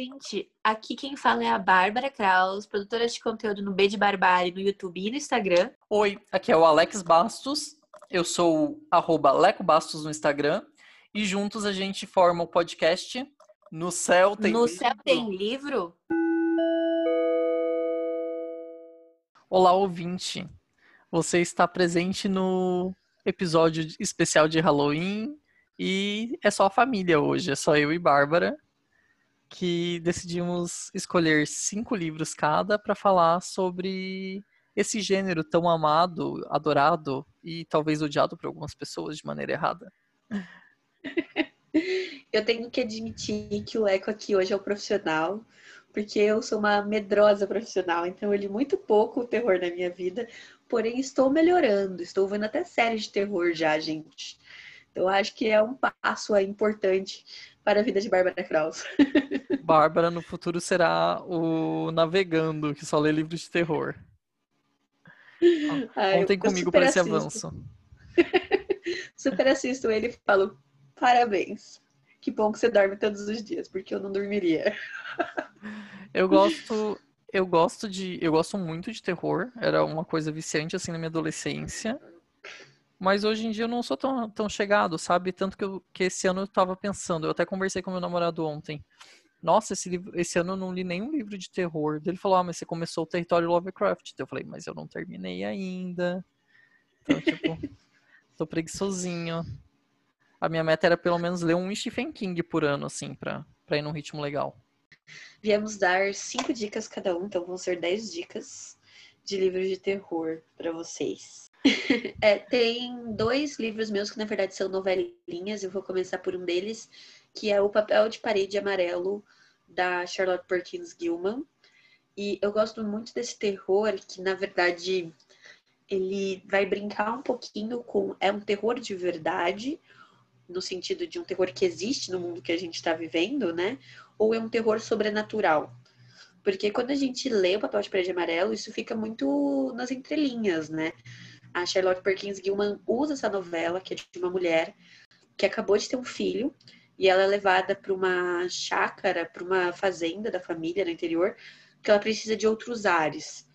gente! Aqui quem fala é a Bárbara Kraus, produtora de conteúdo no B de Barbárie no YouTube e no Instagram. Oi, aqui é o Alex Bastos. Eu sou arroba Leco Bastos no Instagram. E juntos a gente forma o podcast No Céu Tem no Livro. Céu Tem Livro? Olá, ouvinte. Você está presente no episódio especial de Halloween e é só a família hoje, é só eu e Bárbara que decidimos escolher cinco livros cada para falar sobre esse gênero tão amado, adorado e talvez odiado por algumas pessoas de maneira errada. Eu tenho que admitir que o Eco aqui hoje é o profissional, porque eu sou uma medrosa profissional, então eu li muito pouco o terror na minha vida, porém estou melhorando, estou vendo até séries de terror já, gente. Então acho que é um passo importante para a vida de Bárbara Kraus. Bárbara no futuro será o navegando que só lê livros de terror. Ai, Contem comigo para esse avanço. Super assisto ele e falo: parabéns. Que bom que você dorme todos os dias, porque eu não dormiria. Eu gosto, eu gosto de, eu gosto muito de terror. Era uma coisa viciante assim na minha adolescência. Mas hoje em dia eu não sou tão, tão chegado, sabe? Tanto que, eu, que esse ano eu tava pensando, eu até conversei com meu namorado ontem. Nossa, esse, livro, esse ano eu não li nenhum livro de terror. Ele falou, ah, mas você começou o Território Lovecraft. Eu falei, mas eu não terminei ainda. Então, tipo, tô preguiçosinho. A minha meta era pelo menos ler um Stephen King por ano, assim, pra, pra ir num ritmo legal. Viemos dar cinco dicas cada um, então vão ser dez dicas de livros de terror para vocês. É, tem dois livros meus que na verdade são novelinhas, eu vou começar por um deles, que é O Papel de Parede Amarelo, da Charlotte Perkins Gilman. E eu gosto muito desse terror, que na verdade ele vai brincar um pouquinho com. É um terror de verdade, no sentido de um terror que existe no mundo que a gente está vivendo, né? Ou é um terror sobrenatural. Porque quando a gente lê o papel de parede amarelo, isso fica muito nas entrelinhas, né? A Charlotte Perkins Gilman usa essa novela, que é de uma mulher que acabou de ter um filho, e ela é levada para uma chácara, para uma fazenda da família no interior, porque ela precisa de outros ares.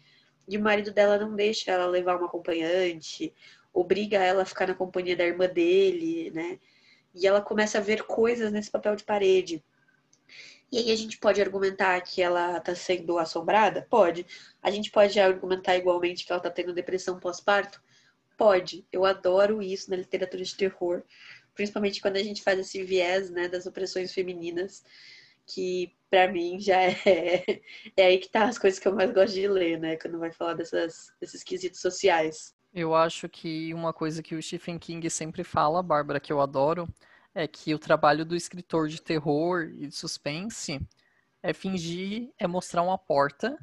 E o marido dela não deixa ela levar uma acompanhante, obriga ela a ficar na companhia da irmã dele, né? E ela começa a ver coisas nesse papel de parede. E aí a gente pode argumentar que ela está sendo assombrada? Pode. A gente pode argumentar igualmente que ela está tendo depressão pós-parto? Pode. Eu adoro isso na literatura de terror, principalmente quando a gente faz esse viés, né, das opressões femininas, que para mim já é é aí que tá as coisas que eu mais gosto de ler, né, quando vai falar dessas desses quesitos sociais. Eu acho que uma coisa que o Stephen King sempre fala, Bárbara, que eu adoro, é que o trabalho do escritor de terror e de suspense é fingir, é mostrar uma porta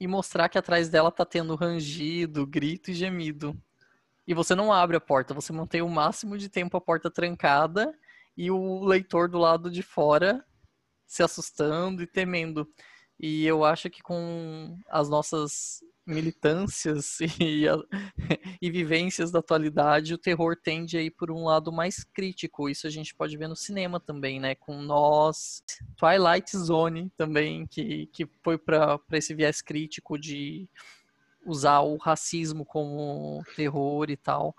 e mostrar que atrás dela tá tendo rangido, grito e gemido. E você não abre a porta, você mantém o máximo de tempo a porta trancada e o leitor do lado de fora se assustando e temendo. E eu acho que com as nossas militâncias e, a- e vivências da atualidade, o terror tende a ir por um lado mais crítico. Isso a gente pode ver no cinema também, né? Com nós, Twilight Zone também, que, que foi para esse viés crítico de usar o racismo como terror e tal.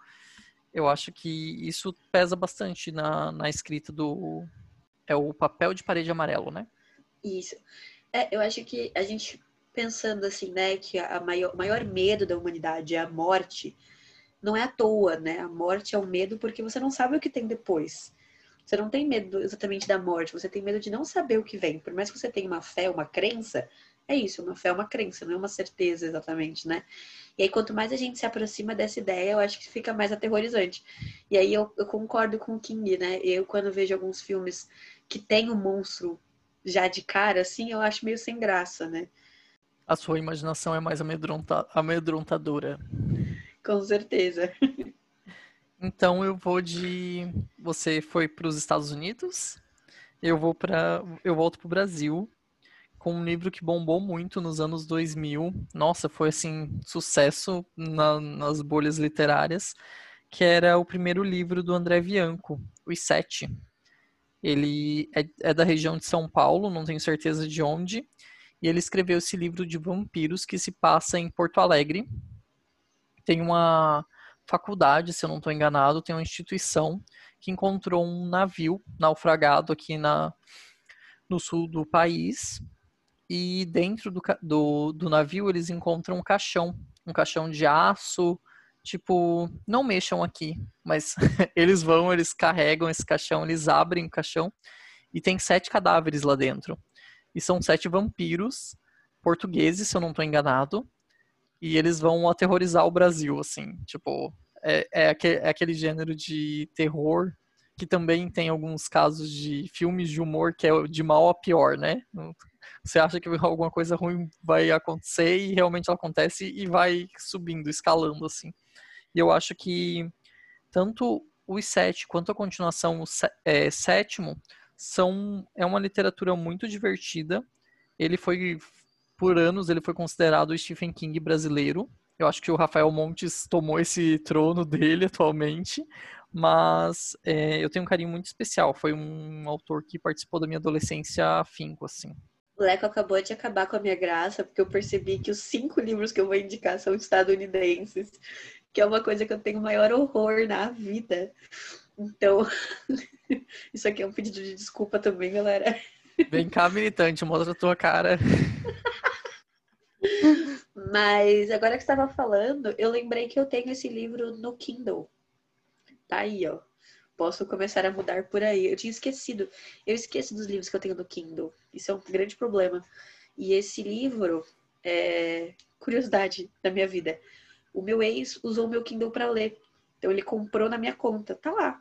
Eu acho que isso pesa bastante na, na escrita do. É o papel de parede amarelo, né? Isso. É, eu acho que a gente pensando assim, né, que a maior, maior medo da humanidade é a morte, não é à toa, né? A morte é o medo porque você não sabe o que tem depois. Você não tem medo exatamente da morte, você tem medo de não saber o que vem. Por mais que você tenha uma fé, uma crença, é isso, uma fé é uma crença, não é uma certeza exatamente, né? E aí, quanto mais a gente se aproxima dessa ideia, eu acho que fica mais aterrorizante. E aí eu, eu concordo com o King, né? Eu, quando vejo alguns filmes que tem um monstro já de cara, assim, eu acho meio sem graça, né? A sua imaginação é mais amedronta, amedrontadora. Com certeza. Então eu vou de. Você foi para os Estados Unidos, eu vou para, eu volto para o Brasil com um livro que bombou muito nos anos 2000. Nossa, foi assim sucesso na- nas bolhas literárias, que era o primeiro livro do André Bianco, Os Sete. Ele é, é da região de São Paulo, não tenho certeza de onde. E ele escreveu esse livro de vampiros que se passa em Porto Alegre. Tem uma faculdade, se eu não estou enganado, tem uma instituição que encontrou um navio naufragado aqui na, no sul do país. E dentro do, do, do navio eles encontram um caixão, um caixão de aço, tipo, não mexam aqui, mas eles vão, eles carregam esse caixão, eles abrem o caixão e tem sete cadáveres lá dentro. E são sete vampiros portugueses, se eu não estou enganado, e eles vão aterrorizar o Brasil, assim, tipo, é, é, aquele, é aquele gênero de terror que também tem alguns casos de filmes de humor que é de mal a pior, né? Você acha que alguma coisa ruim vai acontecer e realmente ela acontece e vai subindo, escalando assim. E eu acho que tanto os sete quanto a continuação o é, sétimo são é uma literatura muito divertida. Ele foi por anos ele foi considerado o Stephen King brasileiro. Eu acho que o Rafael Montes tomou esse trono dele atualmente, mas é, eu tenho um carinho muito especial. Foi um autor que participou da minha adolescência afinco, assim. O Leco acabou de acabar com a minha graça, porque eu percebi que os cinco livros que eu vou indicar são estadunidenses, que é uma coisa que eu tenho maior horror na vida. Então, isso aqui é um pedido de desculpa também, galera. Vem cá, militante, mostra a tua cara. Mas agora que estava falando, eu lembrei que eu tenho esse livro no Kindle. Tá aí, ó. Posso começar a mudar por aí. Eu tinha esquecido. Eu esqueço dos livros que eu tenho no Kindle. Isso é um grande problema. E esse livro é curiosidade da minha vida. O meu ex usou o meu Kindle para ler. Então ele comprou na minha conta. Tá lá.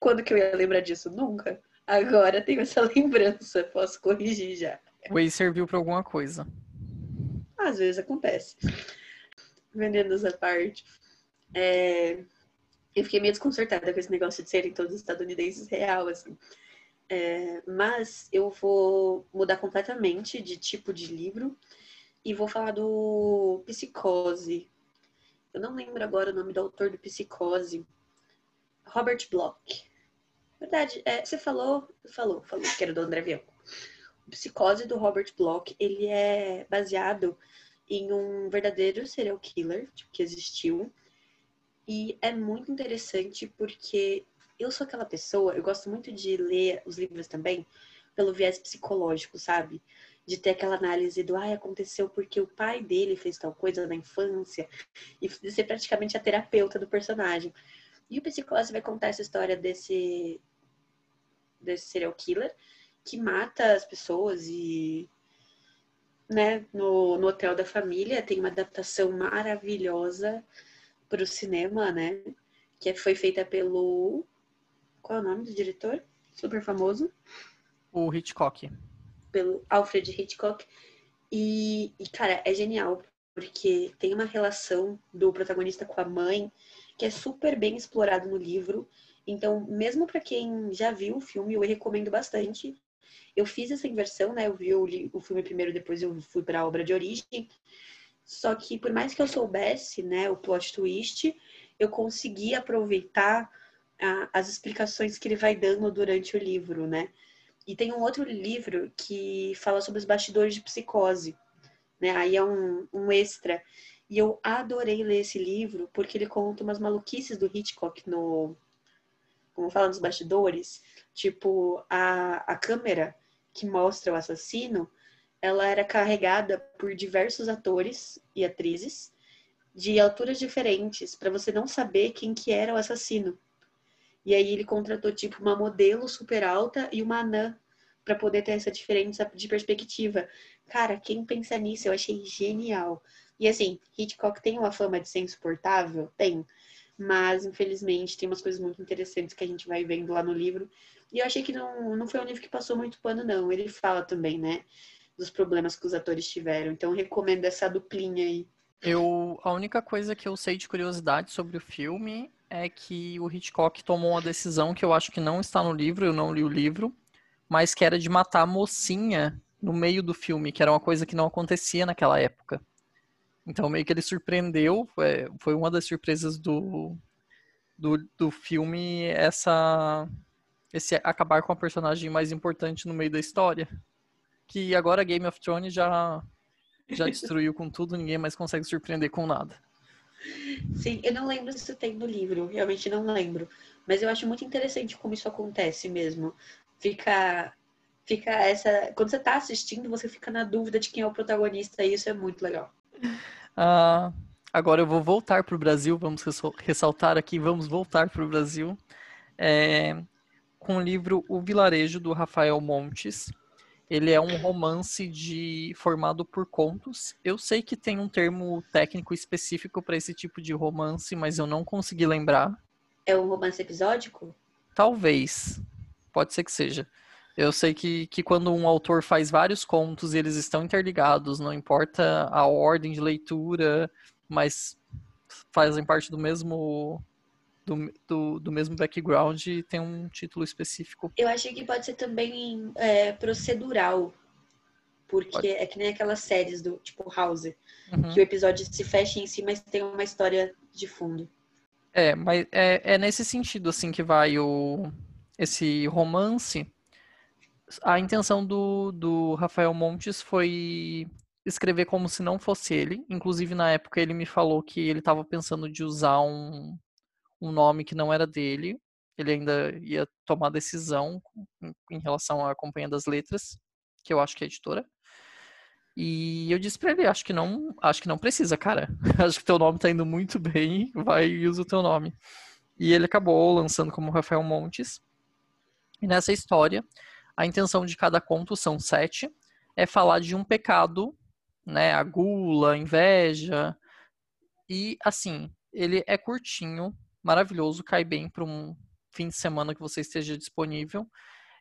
Quando que eu ia lembrar disso? Nunca. Agora tenho essa lembrança. Posso corrigir já. O ex serviu para alguma coisa. Às vezes acontece. Vendendo essa parte. É... Eu fiquei meio desconcertada com esse negócio de serem todos estadunidenses real, assim. É... Mas eu vou mudar completamente de tipo de livro e vou falar do Psicose. Eu não lembro agora o nome do autor do Psicose. Robert Bloch. Verdade, é, você falou, falou, falou que era do André Bianco. Psicose do Robert Bloch, ele é baseado em um verdadeiro serial killer tipo, que existiu. E é muito interessante porque eu sou aquela pessoa, eu gosto muito de ler os livros também pelo viés psicológico, sabe? De ter aquela análise do, ai, aconteceu porque o pai dele fez tal coisa na infância, e de ser praticamente a terapeuta do personagem. E o Psicose vai contar essa história desse, desse serial killer, que mata as pessoas e né, no, no Hotel da Família tem uma adaptação maravilhosa para o cinema, né? Que foi feita pelo. Qual é o nome do diretor? Super famoso. O Hitchcock. Pelo Alfred Hitchcock. E, e, cara, é genial, porque tem uma relação do protagonista com a mãe que é super bem explorado no livro. Então, mesmo para quem já viu o filme, eu recomendo bastante. Eu fiz essa inversão, né? Eu vi o, o filme primeiro, depois eu fui para a obra de origem. Só que por mais que eu soubesse, né, o plot twist, eu consegui aproveitar a, as explicações que ele vai dando durante o livro, né? E tem um outro livro que fala sobre os bastidores de psicose, né? Aí é um, um extra. E eu adorei ler esse livro porque ele conta umas maluquices do Hitchcock no, como fala nos bastidores, tipo a, a câmera que mostra o assassino, ela era carregada por diversos atores e atrizes de alturas diferentes para você não saber quem que era o assassino. E aí ele contratou tipo uma modelo super alta e uma anã para poder ter essa diferença de perspectiva. Cara, quem pensa nisso eu achei genial. E assim, Hitchcock tem uma fama de ser insuportável? Tem. Mas, infelizmente, tem umas coisas muito interessantes que a gente vai vendo lá no livro. E eu achei que não, não foi um livro que passou muito pano, não. Ele fala também, né? Dos problemas que os atores tiveram. Então, recomendo essa duplinha aí. Eu, a única coisa que eu sei de curiosidade sobre o filme é que o Hitchcock tomou uma decisão que eu acho que não está no livro, eu não li o livro, mas que era de matar a mocinha no meio do filme, que era uma coisa que não acontecia naquela época. Então, meio que ele surpreendeu, foi, uma das surpresas do, do, do filme, essa, esse acabar com a personagem mais importante no meio da história. Que agora Game of Thrones já, já destruiu com tudo, ninguém mais consegue surpreender com nada. Sim, eu não lembro se tem no livro, realmente não lembro. Mas eu acho muito interessante como isso acontece mesmo. Fica, fica essa. Quando você tá assistindo, você fica na dúvida de quem é o protagonista, e isso é muito legal. Ah, agora eu vou voltar para o Brasil, vamos ressaltar aqui, vamos voltar para o Brasil. É, com o livro O Vilarejo, do Rafael Montes. Ele é um romance de formado por contos. Eu sei que tem um termo técnico específico para esse tipo de romance, mas eu não consegui lembrar. É um romance episódico? Talvez. Pode ser que seja. Eu sei que, que quando um autor faz vários contos e eles estão interligados, não importa a ordem de leitura, mas fazem parte do mesmo do, do, do, mesmo background e tem um título específico. Eu acho que pode ser também é, procedural. Porque pode. é que nem aquelas séries do tipo House, uhum. que o episódio se fecha em si, mas tem uma história de fundo. É, mas é, é nesse sentido assim que vai o esse romance. A intenção do, do Rafael Montes foi escrever como se não fosse ele. Inclusive, na época, ele me falou que ele estava pensando de usar um, um nome que não era dele. Ele ainda ia tomar decisão em relação à Companhia das Letras, que eu acho que é editora. E eu disse para ele, acho que não, acho que não precisa, cara. acho que teu nome tá indo muito bem, vai e usa o teu nome. E ele acabou lançando como Rafael Montes. E nessa história, a intenção de cada conto são sete, é falar de um pecado, né, a gula, a inveja. E assim, ele é curtinho, maravilhoso, cai bem para um fim de semana que você esteja disponível.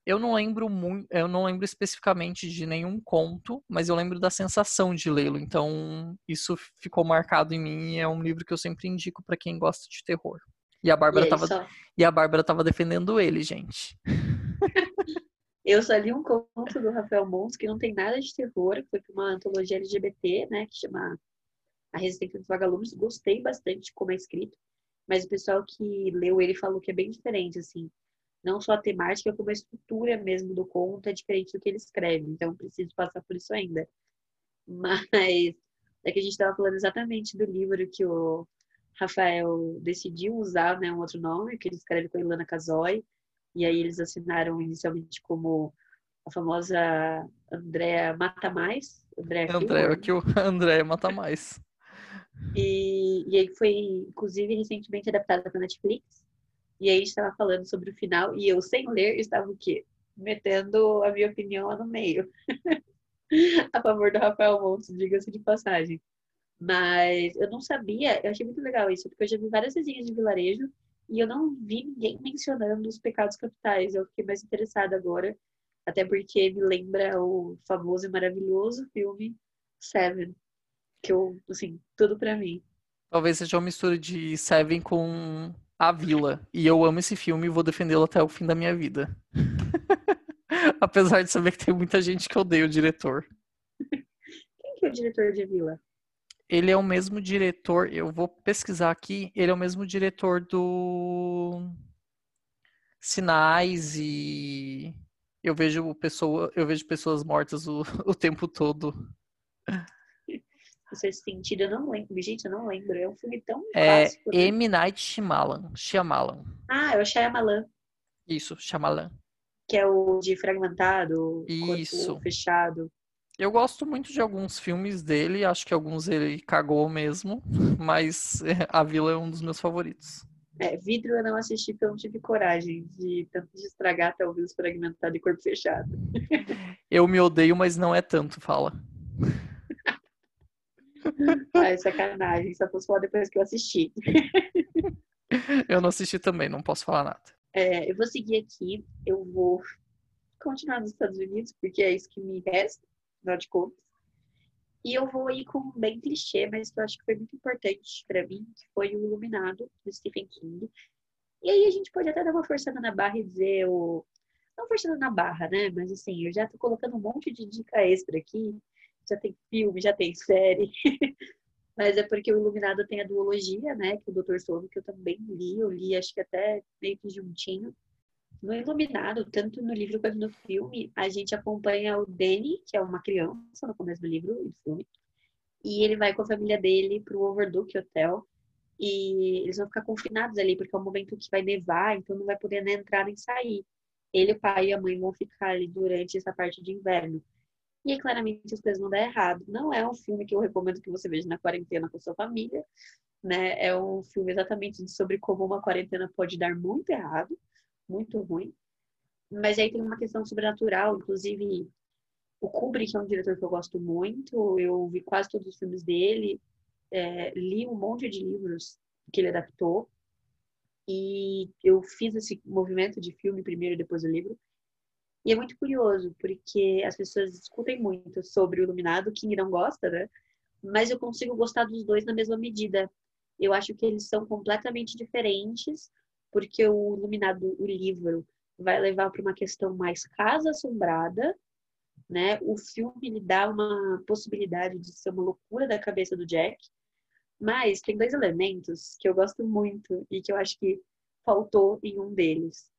Eu não lembro muito, eu não lembro especificamente de nenhum conto, mas eu lembro da sensação de lê-lo. Então, isso ficou marcado em mim e é um livro que eu sempre indico para quem gosta de terror. E a Bárbara e tava só... e a Bárbara tava defendendo ele, gente. eu só li um conto do Rafael Mons que não tem nada de terror, foi para uma antologia LGBT, né, que chama A Resistência dos Vagalumes. Gostei bastante de como é escrito mas o pessoal que leu ele falou que é bem diferente, assim. Não só a temática, como a estrutura mesmo do conto é diferente do que ele escreve. Então, preciso passar por isso ainda. Mas é que a gente estava falando exatamente do livro que o Rafael decidiu usar, né, um outro nome, que ele escreve com a Ilana Casoy. E aí eles assinaram inicialmente como a famosa Andréa Mata Mais. Andréa André, que o Andréa Mata Mais. E, e aí foi, inclusive, recentemente adaptada para Netflix. E aí estava falando sobre o final e eu, sem ler, estava o quê? Metendo a minha opinião lá no meio. a favor do Rafael Montes, diga-se de passagem. Mas eu não sabia, eu achei muito legal isso, porque eu já vi várias resenhas de vilarejo e eu não vi ninguém mencionando os pecados capitais. Eu fiquei mais interessada agora, até porque me lembra o famoso e maravilhoso filme Seven, que eu, assim, tudo para mim. Talvez seja uma mistura de Seven com A Vila. E eu amo esse filme e vou defendê-lo até o fim da minha vida. Apesar de saber que tem muita gente que odeia o diretor. Quem que é o diretor de Vila? Ele é o mesmo diretor, eu vou pesquisar aqui, ele é o mesmo diretor do Sinais e eu vejo pessoa, eu vejo pessoas mortas o, o tempo todo sexto sentido, eu não lembro. Gente, eu não lembro. É um filme tão é, clássico. É né? M. Night Shyamalan. Shyamalan. Ah, é o Shyamalan. Isso, Shyamalan. Que é o de fragmentado, Isso. fechado. Eu gosto muito de alguns filmes dele, acho que alguns ele cagou mesmo, mas A Vila é um dos meus favoritos. É, vidro eu não assisti porque eu não tive coragem de tanto de estragar talvez fragmentado e corpo fechado. eu me odeio, mas não é tanto, fala. Ai, sacanagem. Só posso falar depois que eu assisti. eu não assisti também, não posso falar nada. É, eu vou seguir aqui. Eu vou continuar nos Estados Unidos, porque é isso que me resta, afinal de contas. E eu vou ir com um bem clichê, mas que eu acho que foi muito importante para mim, que foi o Iluminado, do Stephen King. E aí a gente pode até dar uma forçada na barra e dizer o... Não forçando na barra, né? Mas assim, eu já tô colocando um monte de dica extra aqui já tem filme, já tem série. Mas é porque o Iluminado tem a duologia, né? Que o Dr. Sono, que eu também li, eu li acho que até meio que juntinho. no Iluminado, tanto no livro quanto no filme, a gente acompanha o Danny, que é uma criança no começo do livro e do filme, e ele vai com a família dele pro Overlook Hotel, e eles vão ficar confinados ali, porque é um momento que vai nevar, então não vai poder nem entrar nem sair. Ele, o pai e a mãe vão ficar ali durante essa parte de inverno. E aí, claramente, as coisas vão dar errado. Não é um filme que eu recomendo que você veja na quarentena com sua família, né? É um filme exatamente sobre como uma quarentena pode dar muito errado, muito ruim. Mas aí tem uma questão sobrenatural, inclusive o Kubrick é um diretor que eu gosto muito, eu vi quase todos os filmes dele, é, li um monte de livros que ele adaptou, e eu fiz esse movimento de filme primeiro e depois o livro. E é muito curioso, porque as pessoas discutem muito sobre o Iluminado, quem não gosta, né? Mas eu consigo gostar dos dois na mesma medida. Eu acho que eles são completamente diferentes, porque o Iluminado, o livro, vai levar para uma questão mais casa assombrada, né? O filme lhe dá uma possibilidade de ser uma loucura da cabeça do Jack, mas tem dois elementos que eu gosto muito e que eu acho que faltou em um deles.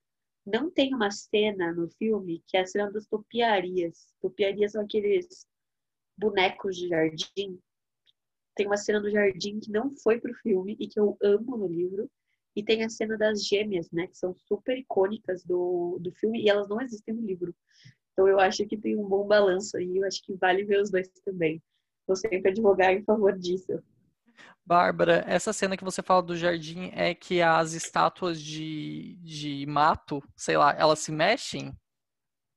Não tem uma cena no filme que é a cena das topiarias. Topiarias são aqueles bonecos de jardim. Tem uma cena do jardim que não foi pro filme e que eu amo no livro. E tem a cena das gêmeas, né? Que são super icônicas do, do filme e elas não existem no livro. Então eu acho que tem um bom balanço aí. Eu acho que vale ver os dois também. Vou sempre advogar em favor disso. Bárbara, essa cena que você fala do jardim é que as estátuas de, de mato, sei lá, elas se mexem?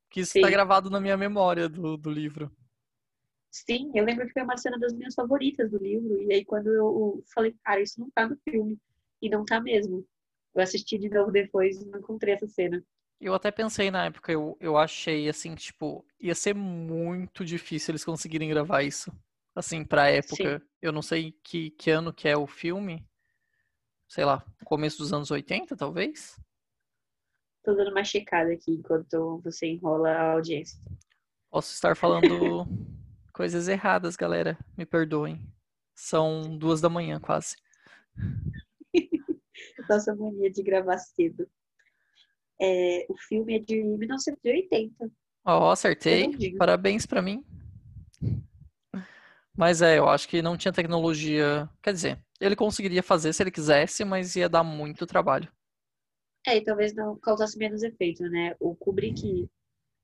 Que isso está gravado na minha memória do, do livro. Sim, eu lembro que foi uma cena das minhas favoritas do livro. E aí, quando eu falei, cara, isso não tá no filme. E não tá mesmo. Eu assisti de novo depois e não encontrei essa cena. Eu até pensei na época, eu, eu achei assim, tipo, ia ser muito difícil eles conseguirem gravar isso. Assim, pra época. Sim. Eu não sei que, que ano que é o filme. Sei lá, começo dos anos 80, talvez? Tô dando uma checada aqui enquanto você enrola a audiência. Posso estar falando coisas erradas, galera. Me perdoem. São duas da manhã, quase. Nossa mania de gravar cedo. É, o filme é de 1980. Ó, oh, acertei. Parabéns para mim. Mas é, eu acho que não tinha tecnologia. Quer dizer, ele conseguiria fazer se ele quisesse, mas ia dar muito trabalho. É, e talvez não causasse menos efeito, né? O Kubrick,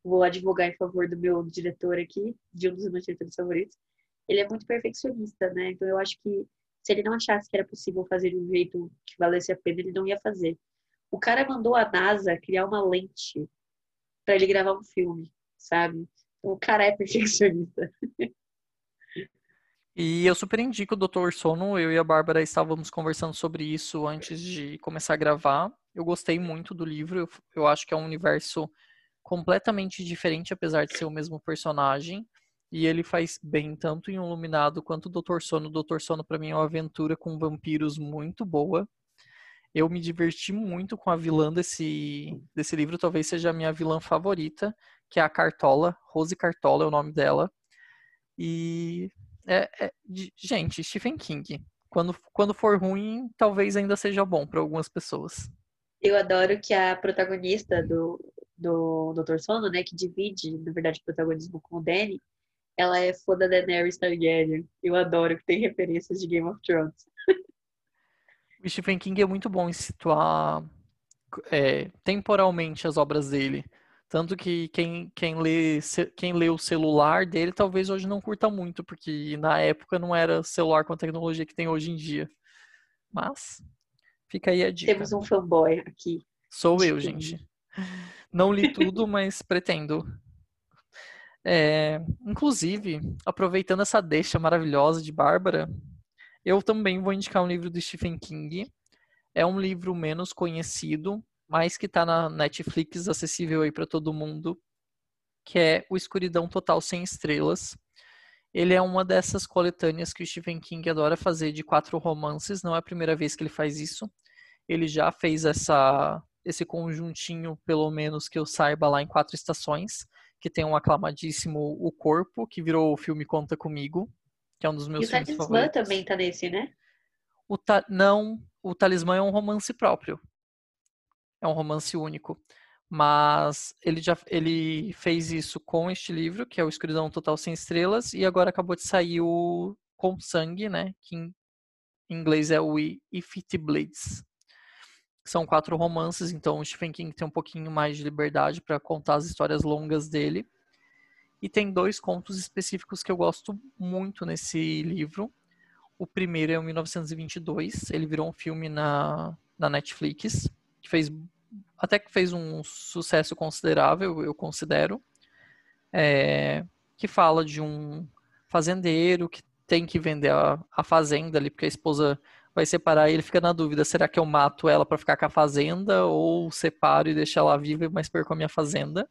vou advogar em favor do meu diretor aqui, de um dos meus diretores favoritos, ele é muito perfeccionista, né? Então eu acho que se ele não achasse que era possível fazer de um jeito que valesse a pena, ele não ia fazer. O cara mandou a NASA criar uma lente para ele gravar um filme, sabe? Então, o cara é perfeccionista. E eu super indico o Dr. Sono. Eu e a Bárbara estávamos conversando sobre isso antes de começar a gravar. Eu gostei muito do livro. Eu, acho que é um universo completamente diferente, apesar de ser o mesmo personagem. E ele faz bem tanto em Iluminado quanto o Dr. Sono. O Dr. Sono, para mim, é uma aventura com vampiros muito boa. Eu me diverti muito com a vilã desse, desse livro. Talvez seja a minha vilã favorita, que é a Cartola. Rose Cartola é o nome dela. E é, é, gente, Stephen King. Quando, quando for ruim, talvez ainda seja bom para algumas pessoas. Eu adoro que a protagonista do, do Dr. Sono, né, que divide, na verdade, o protagonismo com o Danny, ela é fã da Daenerys Targaryen. Eu adoro que tem referências de Game of Thrones. O Stephen King é muito bom em situar é, temporalmente as obras dele. Tanto que quem, quem, lê, quem lê o celular dele talvez hoje não curta muito, porque na época não era celular com a tecnologia que tem hoje em dia. Mas fica aí a dica. Temos um fanboy aqui. Sou eu, gente. Não li tudo, mas pretendo. É, inclusive, aproveitando essa deixa maravilhosa de Bárbara, eu também vou indicar um livro do Stephen King. É um livro menos conhecido, mas que está na Netflix, acessível aí para todo mundo, que é O Escuridão Total Sem Estrelas. Ele é uma dessas coletâneas que o Stephen King adora fazer de quatro romances, não é a primeira vez que ele faz isso. Ele já fez essa esse conjuntinho, pelo menos que eu saiba, lá em Quatro Estações, que tem um aclamadíssimo O Corpo, que virou o filme Conta Comigo, que é um dos meus e filmes favoritos. o Talismã também tá nesse, né? O ta... Não, o Talismã é um romance próprio. É um romance único. Mas ele já ele fez isso com este livro, que é o Escuridão Total Sem Estrelas, e agora acabou de sair o Com Sangue, né? Que em inglês é o If It Bleeds. São quatro romances, então o Stephen King tem um pouquinho mais de liberdade para contar as histórias longas dele. E tem dois contos específicos que eu gosto muito nesse livro. O primeiro é o 1922, ele virou um filme na, na Netflix, que fez até que fez um sucesso considerável, eu considero, é, que fala de um fazendeiro que tem que vender a, a fazenda ali, porque a esposa vai separar e ele fica na dúvida, será que eu mato ela para ficar com a fazenda ou separo e deixo ela viva, mas perco a minha fazenda?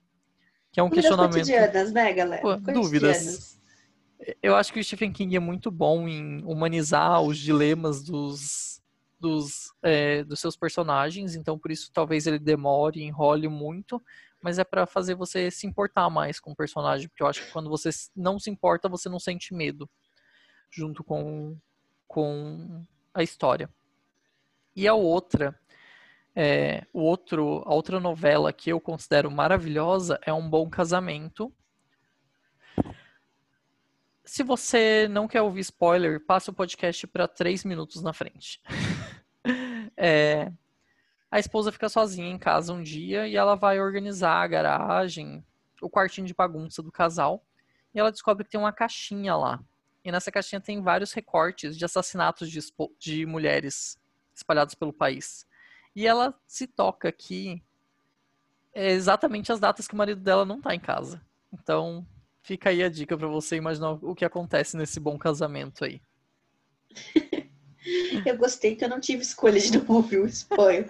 Que é um dúvidas questionamento. Cotidianas, né, galera? Pô, dúvidas. Eu acho que o Stephen King é muito bom em humanizar os dilemas dos, dos, é, dos seus personagens, então por isso talvez ele demore, enrole muito, mas é para fazer você se importar mais com o personagem, porque eu acho que quando você não se importa, você não sente medo junto com, com a história. E a outra, é, o outro, a outra novela que eu considero maravilhosa é Um Bom Casamento. Se você não quer ouvir spoiler, passe o podcast para três minutos na frente. é, a esposa fica sozinha em casa um dia e ela vai organizar a garagem, o quartinho de bagunça do casal. E ela descobre que tem uma caixinha lá. E nessa caixinha tem vários recortes de assassinatos de, de mulheres espalhados pelo país. E ela se toca que é exatamente as datas que o marido dela não tá em casa. Então, fica aí a dica para você imaginar o que acontece nesse bom casamento aí. Eu gostei que eu não tive escolha de não ouvir o spoiler.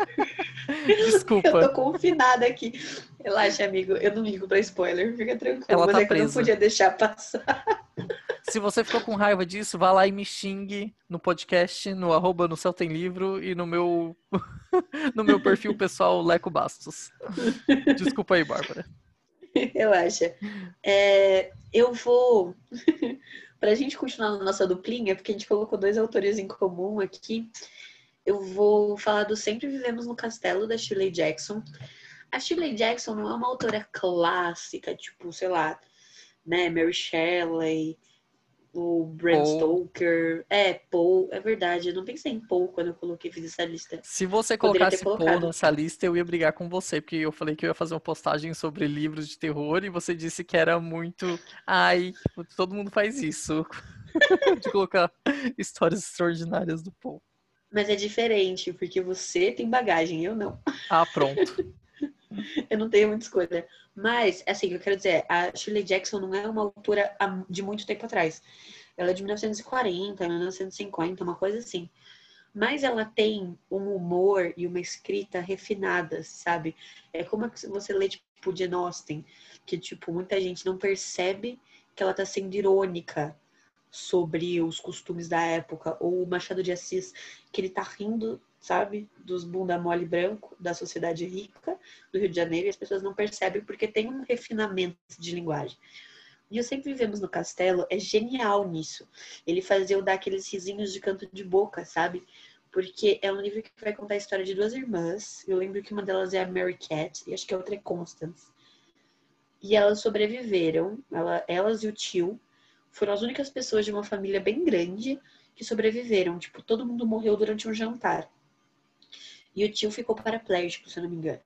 Desculpa. Eu tô confinada aqui. Relaxa, amigo. Eu não ligo pra spoiler. Fica tranquilo. Ela mas tá é que presa. eu não podia deixar passar. Se você ficou com raiva disso, vá lá e me xingue no podcast, no arroba no Céu Tem Livro e no meu, no meu perfil pessoal Leco Bastos. Desculpa aí, Bárbara. Relaxa. É, eu vou para a gente continuar na nossa duplinha, porque a gente colocou dois autores em comum aqui, eu vou falar do Sempre Vivemos no Castelo, da Shirley Jackson. A Shirley Jackson não é uma autora clássica, tipo, sei lá, né, Mary Shelley, o Bram Paul. Stoker. É, Paul, é verdade. Eu não pensei em Paul quando eu coloquei, fiz essa lista. Se você colocasse Paul nessa lista, eu ia brigar com você, porque eu falei que eu ia fazer uma postagem sobre livros de terror e você disse que era muito. Ai, todo mundo faz isso. de colocar histórias extraordinárias do Paul. Mas é diferente, porque você tem bagagem, eu não. Ah, pronto. eu não tenho muita escolha. Mas, assim, eu quero dizer, a Shirley Jackson não é uma autora de muito tempo atrás. Ela é de 1940, 1950, uma coisa assim. Mas ela tem um humor e uma escrita refinadas, sabe? É como você lê, tipo, Jane Austen, que, tipo, muita gente não percebe que ela tá sendo irônica sobre os costumes da época. Ou o Machado de Assis, que ele tá rindo sabe? Dos bunda mole branco da sociedade rica do Rio de Janeiro e as pessoas não percebem porque tem um refinamento de linguagem. E eu sempre vivemos no castelo é genial nisso. Ele fazia eu dar aqueles risinhos de canto de boca, sabe? Porque é um livro que vai contar a história de duas irmãs. Eu lembro que uma delas é a Mary Cat e acho que a outra é Constance. E elas sobreviveram, ela, elas e o tio foram as únicas pessoas de uma família bem grande que sobreviveram. Tipo, todo mundo morreu durante um jantar. E o tio ficou paraplégico, se eu não me engano.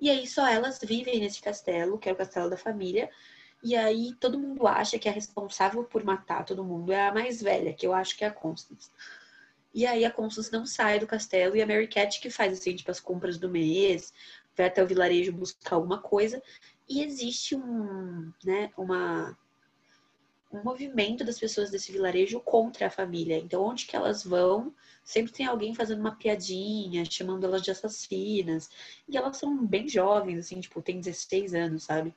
E aí só elas vivem nesse castelo, que é o castelo da família. E aí todo mundo acha que a responsável por matar todo mundo é a mais velha, que eu acho que é a Constance. E aí a Constance não sai do castelo e a Mary Cat que faz assim, tipo, as compras do mês, vai até o vilarejo buscar alguma coisa. E existe um, né, uma um movimento das pessoas desse vilarejo contra a família. Então, onde que elas vão, sempre tem alguém fazendo uma piadinha, chamando elas de assassinas. E elas são bem jovens, assim, tipo, tem 16 anos, sabe?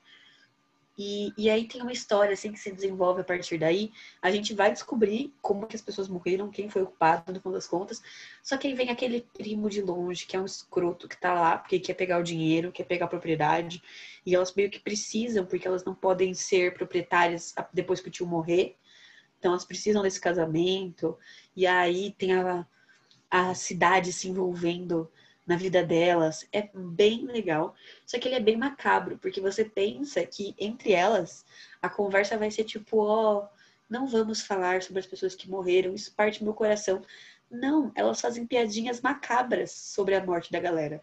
E, e aí tem uma história assim que se desenvolve a partir daí. A gente vai descobrir como que as pessoas morreram, quem foi o culpado, no fundo das contas. Só que aí vem aquele primo de longe, que é um escroto que tá lá, porque quer pegar o dinheiro, quer pegar a propriedade. E elas meio que precisam, porque elas não podem ser proprietárias depois que o tio morrer. Então elas precisam desse casamento. E aí tem a, a cidade se envolvendo na vida delas. É bem legal. Só que ele é bem macabro, porque você pensa que entre elas a conversa vai ser tipo, ó, oh, não vamos falar sobre as pessoas que morreram, isso parte do meu coração. Não, elas fazem piadinhas macabras sobre a morte da galera.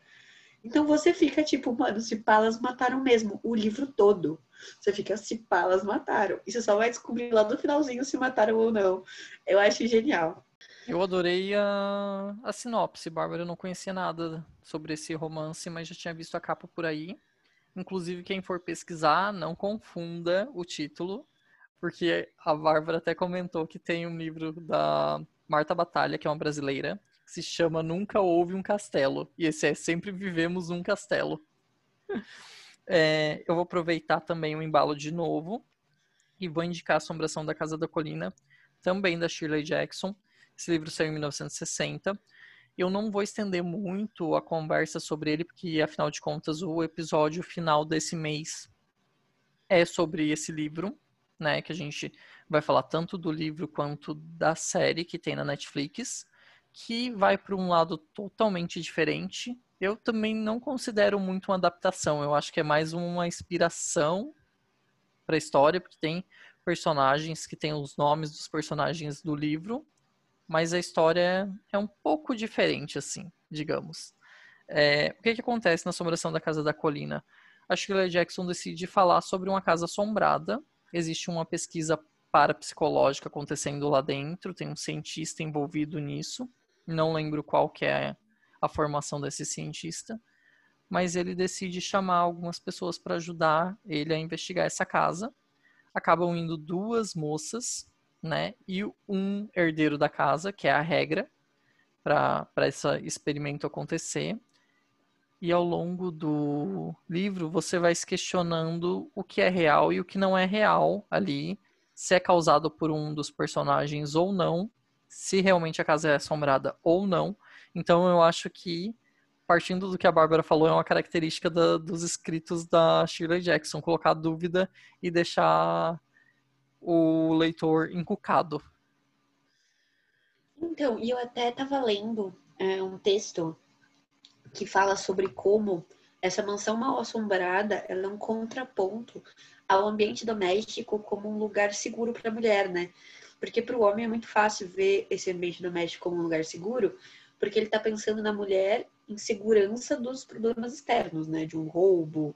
Então você fica tipo, mano, se palas mataram mesmo, o livro todo. Você fica, se palas mataram. E você só vai descobrir lá no finalzinho se mataram ou não. Eu acho genial. Eu adorei a, a sinopse, Bárbara. Eu não conhecia nada sobre esse romance, mas já tinha visto a capa por aí. Inclusive, quem for pesquisar, não confunda o título, porque a Bárbara até comentou que tem um livro da Marta Batalha, que é uma brasileira, que se chama Nunca Houve um Castelo. E esse é Sempre Vivemos um Castelo. É, eu vou aproveitar também o embalo de novo e vou indicar Assombração da Casa da Colina, também da Shirley Jackson. Esse livro saiu em 1960. Eu não vou estender muito a conversa sobre ele, porque afinal de contas o episódio final desse mês é sobre esse livro, né? Que a gente vai falar tanto do livro quanto da série que tem na Netflix, que vai para um lado totalmente diferente. Eu também não considero muito uma adaptação, eu acho que é mais uma inspiração para a história, porque tem personagens que têm os nomes dos personagens do livro, mas a história é um pouco diferente, assim, digamos. É, o que, que acontece na Assombração da Casa da Colina? A Shirley Jackson decide falar sobre uma casa assombrada. Existe uma pesquisa parapsicológica acontecendo lá dentro, tem um cientista envolvido nisso. Não lembro qual que é a formação desse cientista, mas ele decide chamar algumas pessoas para ajudar ele a investigar essa casa. Acabam indo duas moças né? E um herdeiro da casa, que é a regra para esse experimento acontecer. E ao longo do livro você vai se questionando o que é real e o que não é real ali, se é causado por um dos personagens ou não, se realmente a casa é assombrada ou não. Então eu acho que, partindo do que a Bárbara falou, é uma característica da, dos escritos da Shirley Jackson, colocar dúvida e deixar o leitor encucado. Então, e eu até estava lendo é, um texto que fala sobre como essa mansão mal assombrada ela é um contraponto ao ambiente doméstico como um lugar seguro para a mulher, né? Porque para o homem é muito fácil ver esse ambiente doméstico como um lugar seguro, porque ele está pensando na mulher em segurança dos problemas externos, né? De um roubo,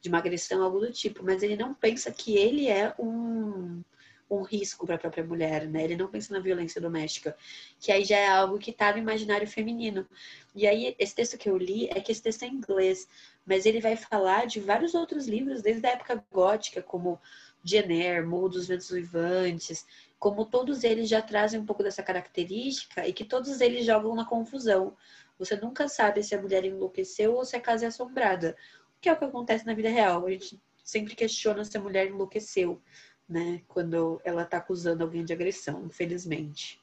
de agressão, algo do tipo, mas ele não pensa que ele é um, um risco para a própria mulher, né? Ele não pensa na violência doméstica, que aí já é algo que está no imaginário feminino. E aí, esse texto que eu li é que esse texto é em inglês, mas ele vai falar de vários outros livros desde a época gótica, como Jenner, Morro dos Ventos Vivantes, como todos eles já trazem um pouco dessa característica e que todos eles jogam na confusão. Você nunca sabe se a mulher enlouqueceu ou se a casa é assombrada que é o que acontece na vida real. A gente sempre questiona se a mulher enlouqueceu, né? Quando ela tá acusando alguém de agressão, infelizmente.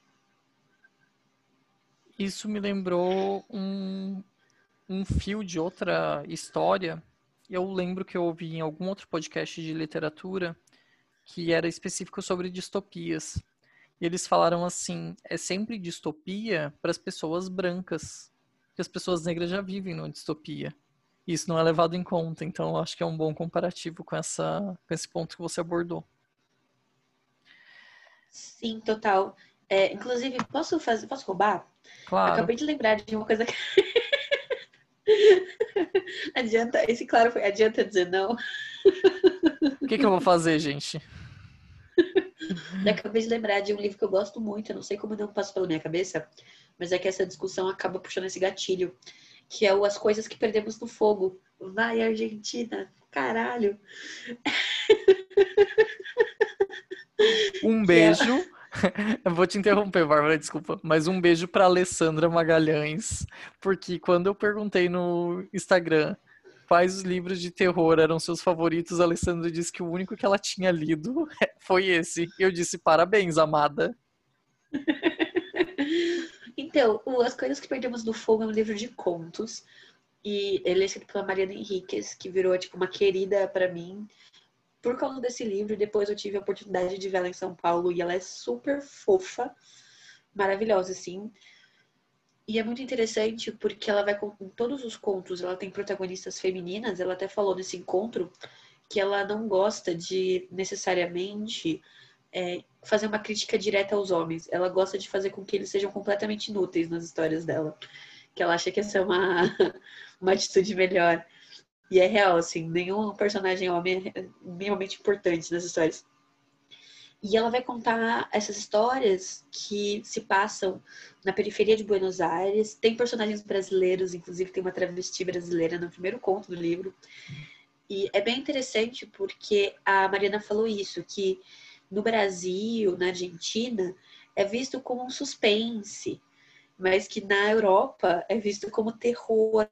Isso me lembrou um, um fio de outra história. Eu lembro que eu ouvi em algum outro podcast de literatura que era específico sobre distopias. E eles falaram assim: é sempre distopia para as pessoas brancas, porque as pessoas negras já vivem numa distopia isso não é levado em conta. Então, acho que é um bom comparativo com, essa, com esse ponto que você abordou. Sim, total. É, inclusive, posso fazer, posso roubar? Claro. Acabei de lembrar de uma coisa que. adianta, esse claro foi, adianta dizer não. O que, que eu vou fazer, gente? acabei de lembrar de um livro que eu gosto muito, eu não sei como não passou pela minha cabeça, mas é que essa discussão acaba puxando esse gatilho que é o As Coisas que Perdemos no Fogo. Vai, Argentina, caralho. Um beijo. Eu vou te interromper, Bárbara, desculpa. Mas um beijo para Alessandra Magalhães, porque quando eu perguntei no Instagram quais os livros de terror eram seus favoritos, a Alessandra disse que o único que ela tinha lido foi esse. Eu disse parabéns, amada. Então, As Coisas que Perdemos do Fogo é um livro de contos. E ele é escrito pela Mariana Henriquez, que virou, tipo, uma querida para mim. Por causa desse livro, depois eu tive a oportunidade de vê-la em São Paulo e ela é super fofa, maravilhosa, assim. E é muito interessante porque ela vai com todos os contos, ela tem protagonistas femininas, ela até falou nesse encontro que ela não gosta de necessariamente é, fazer uma crítica direta aos homens. Ela gosta de fazer com que eles sejam completamente inúteis nas histórias dela. Que ela acha que essa é uma, uma atitude melhor. E é real, assim, nenhum personagem homem é minimamente importante nas histórias. E ela vai contar essas histórias que se passam na periferia de Buenos Aires. Tem personagens brasileiros, inclusive tem uma travesti brasileira no primeiro conto do livro. E é bem interessante porque a Mariana falou isso, que no Brasil, na Argentina, é visto como um suspense, mas que na Europa é visto como terror,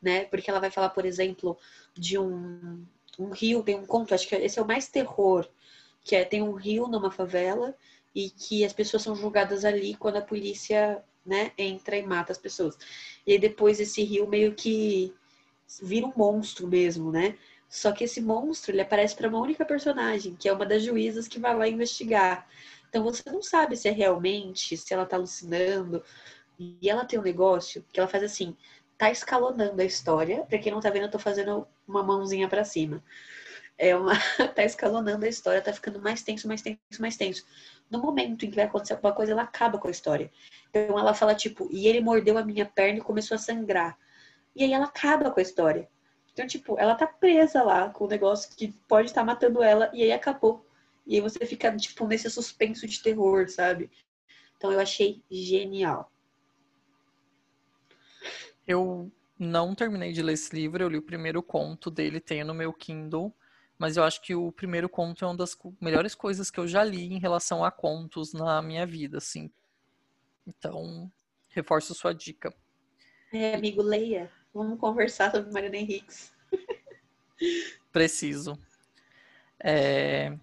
né? Porque ela vai falar, por exemplo, de um, um rio, tem um conto, acho que esse é o mais terror, que é tem um rio numa favela e que as pessoas são julgadas ali quando a polícia, né, entra e mata as pessoas. E aí depois esse rio meio que vira um monstro mesmo, né? Só que esse monstro, ele aparece para uma única personagem, que é uma das juízas que vai lá investigar. Então você não sabe se é realmente, se ela tá alucinando. E ela tem um negócio que ela faz assim, tá escalonando a história. Para quem não tá vendo, eu tô fazendo uma mãozinha para cima. É uma tá escalonando a história, tá ficando mais tenso, mais tenso, mais tenso. No momento em que vai acontecer alguma coisa, ela acaba com a história. Então ela fala tipo, e ele mordeu a minha perna e começou a sangrar. E aí ela acaba com a história. Então, tipo, ela tá presa lá com o um negócio que pode estar tá matando ela e aí acabou. E aí você fica, tipo, nesse suspenso de terror, sabe? Então eu achei genial. Eu não terminei de ler esse livro, eu li o primeiro conto dele, tenho no meu Kindle, mas eu acho que o primeiro conto é uma das melhores coisas que eu já li em relação a contos na minha vida, assim. Então, reforço sua dica. É, amigo, leia. Vamos conversar sobre Mariana Henriques. Preciso. É...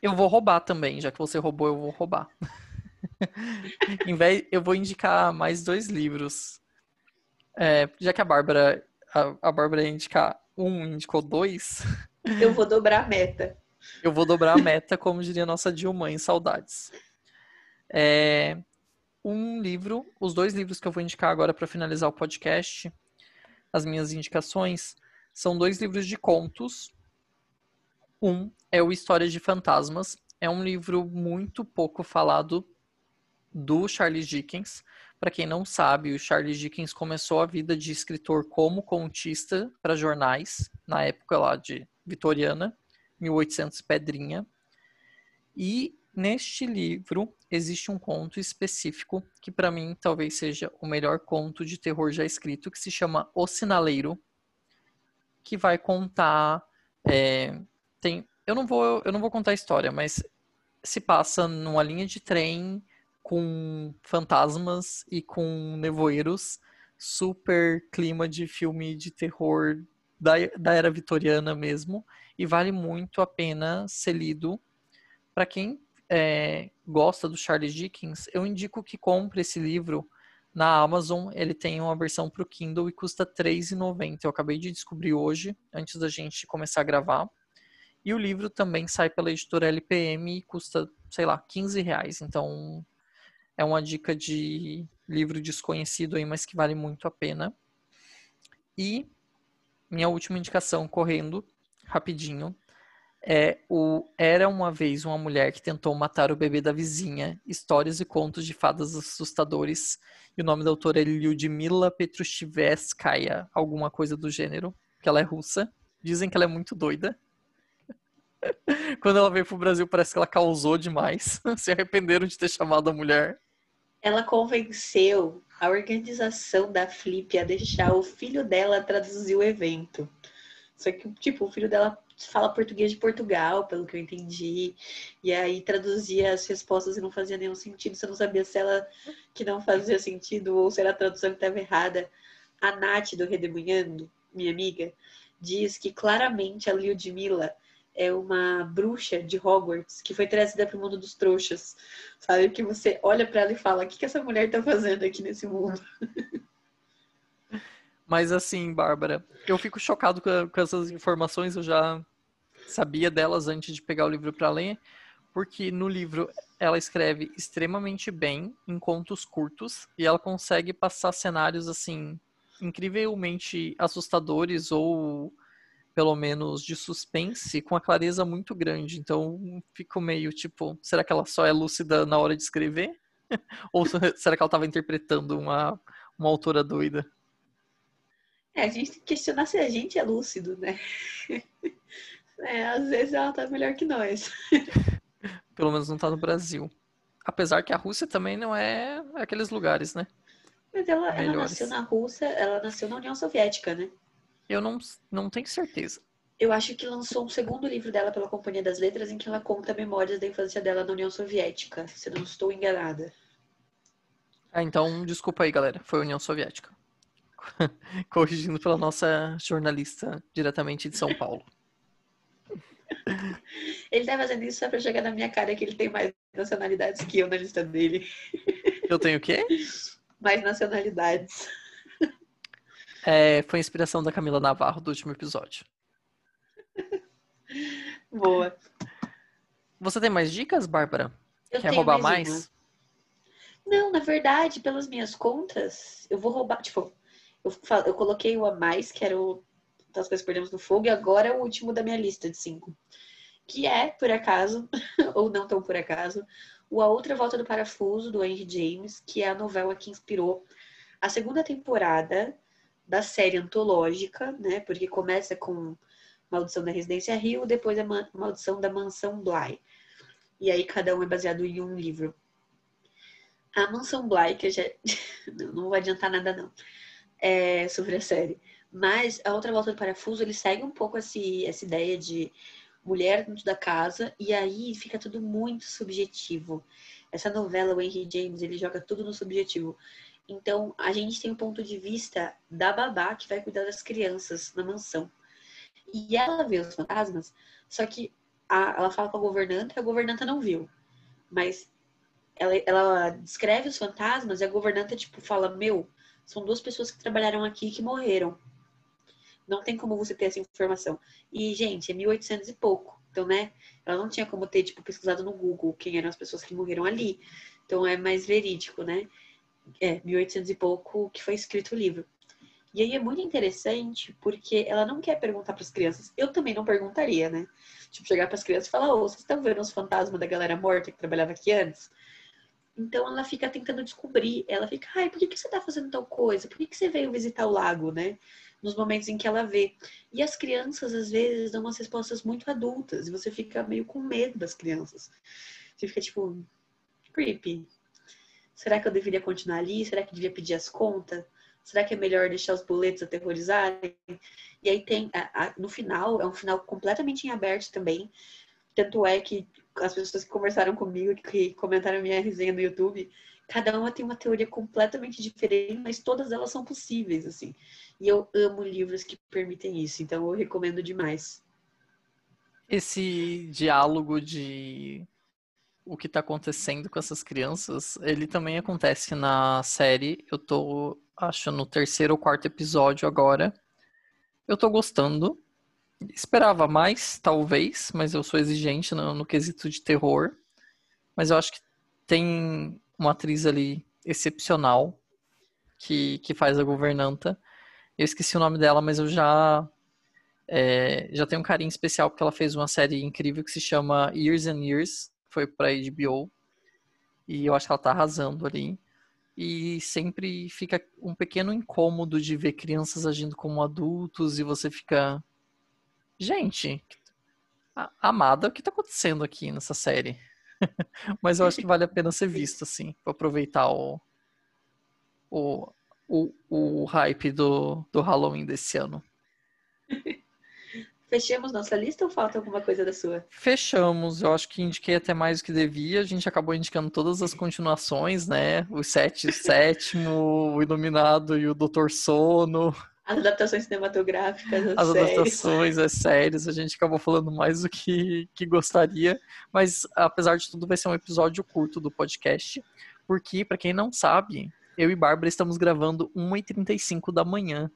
Eu vou roubar também, já que você roubou, eu vou roubar. em vez, eu vou indicar mais dois livros. É, já que a Bárbara, a, a Bárbara ia indicar um, indicou dois. Eu vou dobrar a meta. Eu vou dobrar a meta, como diria nossa Dilma em Saudades. É, um livro, os dois livros que eu vou indicar agora para finalizar o podcast, as minhas indicações são dois livros de contos. Um é o Histórias de Fantasmas. É um livro muito pouco falado do Charles Dickens. Para quem não sabe, o Charles Dickens começou a vida de escritor como contista para jornais, na época lá de Vitoriana, 1800 Pedrinha. E neste livro existe um conto específico que para mim talvez seja o melhor conto de terror já escrito, que se chama O Sinaleiro, que vai contar é, tem eu não vou eu não vou contar a história, mas se passa numa linha de trem com fantasmas e com nevoeiros, super clima de filme de terror da, da era vitoriana mesmo, e vale muito a pena ser lido. Para quem é, gosta do Charles Dickens, eu indico que compre esse livro na Amazon. Ele tem uma versão para o Kindle e custa R$3,90. Eu acabei de descobrir hoje, antes da gente começar a gravar. E o livro também sai pela editora LPM e custa, sei lá, 15 reais. Então é uma dica de livro desconhecido aí, mas que vale muito a pena. E minha última indicação, correndo, rapidinho, é o Era uma vez uma mulher que tentou matar o bebê da vizinha, histórias e contos de fadas assustadores. E o nome da autora é Lyudmila Petrushevskaya, alguma coisa do gênero, que ela é russa. Dizem que ela é muito doida. Quando ela veio pro Brasil, parece que ela causou demais. Se arrependeram de ter chamado a mulher. Ela convenceu a organização da Flip a deixar o filho dela traduzir o evento. Só que, tipo, o filho dela fala português de Portugal, pelo que eu entendi. E aí traduzia as respostas e não fazia nenhum sentido. Você não sabia se ela que não fazia sentido ou se era a tradução que estava errada. A Nath do Redemunhando, minha amiga, diz que claramente a Lyudmila é uma bruxa de Hogwarts que foi trazida para o mundo dos trouxas. Sabe? Que você olha para ela e fala: o que, que essa mulher está fazendo aqui nesse mundo? Mas assim, Bárbara, eu fico chocado com essas informações. Eu já sabia delas antes de pegar o livro para ler, porque no livro ela escreve extremamente bem em contos curtos e ela consegue passar cenários assim incrivelmente assustadores ou pelo menos de suspense com a clareza muito grande. Então fico meio tipo, será que ela só é lúcida na hora de escrever? ou será que ela estava interpretando uma, uma autora doida? É, a gente tem que questionar se a gente é lúcido, né? É, às vezes ela tá melhor que nós. Pelo menos não tá no Brasil. Apesar que a Rússia também não é aqueles lugares, né? Mas ela, ela nasceu na Rússia, ela nasceu na União Soviética, né? Eu não, não tenho certeza. Eu acho que lançou um segundo livro dela pela Companhia das Letras em que ela conta memórias da infância dela na União Soviética, se não estou enganada. Ah, então, desculpa aí, galera. Foi União Soviética. Corrigindo pela nossa jornalista diretamente de São Paulo. Ele tá fazendo isso só pra jogar na minha cara que ele tem mais nacionalidades que eu na lista dele. Eu tenho o quê? Mais nacionalidades. É, foi inspiração da Camila Navarro do último episódio. Boa. Você tem mais dicas, Bárbara? Eu Quer roubar mais? mais? Não, na verdade, pelas minhas contas, eu vou roubar. Tipo, eu, eu coloquei o a mais, que era o das coisas que perdemos no fogo, e agora é o último da minha lista de cinco. Que é, por acaso, ou não tão por acaso, o A Outra Volta do Parafuso, do Henry James, que é a novela que inspirou a segunda temporada da série antológica, né? Porque começa com Maldição da Residência Rio, depois a Maldição da Mansão Bly. E aí cada um é baseado em um livro. A Mansão Bly, que eu já. não vou adiantar nada, não. É sobre a série. Mas a outra volta do parafuso, ele segue um pouco esse, essa ideia de mulher dentro da casa, e aí fica tudo muito subjetivo. Essa novela, o Henry James, ele joga tudo no subjetivo. Então, a gente tem o ponto de vista da babá que vai cuidar das crianças na mansão. E ela vê os fantasmas, só que a, ela fala com a governanta e a governanta não viu. Mas ela, ela descreve os fantasmas e a governanta, tipo, fala: Meu, são duas pessoas que trabalharam aqui que morreram. Não tem como você ter essa informação. E, gente, é 1800 e pouco. Então, né? Ela não tinha como ter, tipo, pesquisado no Google quem eram as pessoas que morreram ali. Então, é mais verídico, né? É, 1800 e pouco que foi escrito o livro. E aí é muito interessante porque ela não quer perguntar para as crianças. Eu também não perguntaria, né? Tipo, chegar para as crianças e falar: Ô, vocês estão vendo os fantasmas da galera morta que trabalhava aqui antes? Então ela fica tentando descobrir. Ela fica: ai, por que, que você está fazendo tal coisa? Por que, que você veio visitar o lago, né? Nos momentos em que ela vê. E as crianças, às vezes, dão umas respostas muito adultas, e você fica meio com medo das crianças. Você fica tipo, creepy. Será que eu deveria continuar ali? Será que eu devia pedir as contas? Será que é melhor deixar os boletos aterrorizarem? E aí tem, a, a, no final, é um final completamente em aberto também. Tanto é que as pessoas que conversaram comigo, que comentaram minha resenha no YouTube, cada uma tem uma teoria completamente diferente, mas todas elas são possíveis, assim. E eu amo livros que permitem isso, então eu recomendo demais. Esse diálogo de o que está acontecendo com essas crianças, ele também acontece na série. Eu tô, acho, no terceiro ou quarto episódio agora. Eu tô gostando. Esperava mais, talvez, mas eu sou exigente no, no quesito de terror. Mas eu acho que tem uma atriz ali excepcional que, que faz a governanta. Eu esqueci o nome dela, mas eu já é, já tenho um carinho especial porque ela fez uma série incrível que se chama Years and Years, foi para HBO. E eu acho que ela tá arrasando ali. E sempre fica um pequeno incômodo de ver crianças agindo como adultos e você fica. Gente, amada, o que tá acontecendo aqui nessa série? Mas eu acho que vale a pena ser visto, assim, pra aproveitar o, o, o, o hype do, do Halloween desse ano. Fechamos nossa lista ou falta alguma coisa da sua? Fechamos. Eu acho que indiquei até mais do que devia. A gente acabou indicando todas as continuações, né? O sete, o sétimo, o Iluminado e o Doutor Sono. As adaptações cinematográficas, as, as adaptações, as séries, a gente acabou falando mais do que, que gostaria, mas apesar de tudo vai ser um episódio curto do podcast, porque para quem não sabe, eu e Bárbara estamos gravando 1h35 da manhã.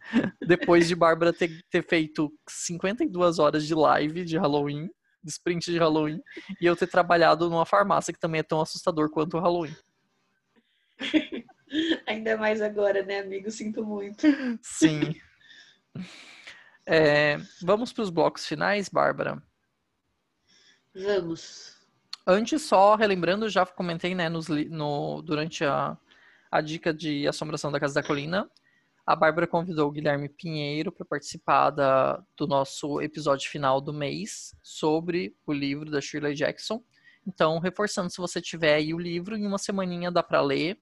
Depois de Bárbara ter, ter feito 52 horas de live de Halloween. de sprint de Halloween e eu ter trabalhado numa farmácia que também é tão assustador quanto o Halloween. Ainda mais agora, né, amigo? Sinto muito. Sim. É, vamos para os blocos finais, Bárbara? Vamos. Antes, só relembrando, já comentei né, nos, no, durante a, a dica de Assombração da Casa da Colina. A Bárbara convidou o Guilherme Pinheiro para participar da, do nosso episódio final do mês sobre o livro da Shirley Jackson. Então, reforçando, se você tiver aí o livro, em uma semaninha dá para ler.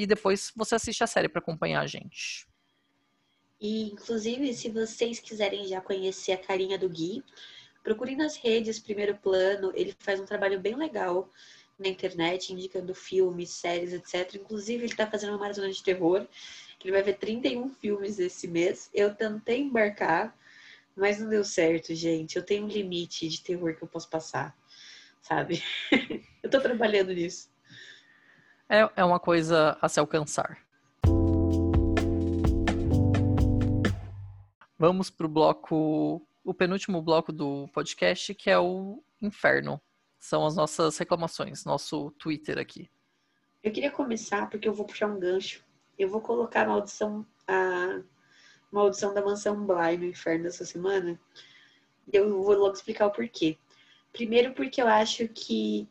E depois você assiste a série para acompanhar a gente. E, inclusive, se vocês quiserem já conhecer a carinha do Gui, procurem nas redes Primeiro Plano. Ele faz um trabalho bem legal na internet, indicando filmes, séries, etc. Inclusive, ele está fazendo uma maratona de terror, que ele vai ver 31 filmes esse mês. Eu tentei embarcar, mas não deu certo, gente. Eu tenho um limite de terror que eu posso passar, sabe? eu tô trabalhando nisso. É, é uma coisa a se alcançar. Vamos pro bloco, o penúltimo bloco do podcast, que é o inferno são as nossas reclamações, nosso Twitter aqui. Eu queria começar porque eu vou puxar um gancho. Eu vou colocar a maldição, a maldição da mansão Bly no inferno dessa semana. Eu vou logo explicar o porquê. Primeiro porque eu acho que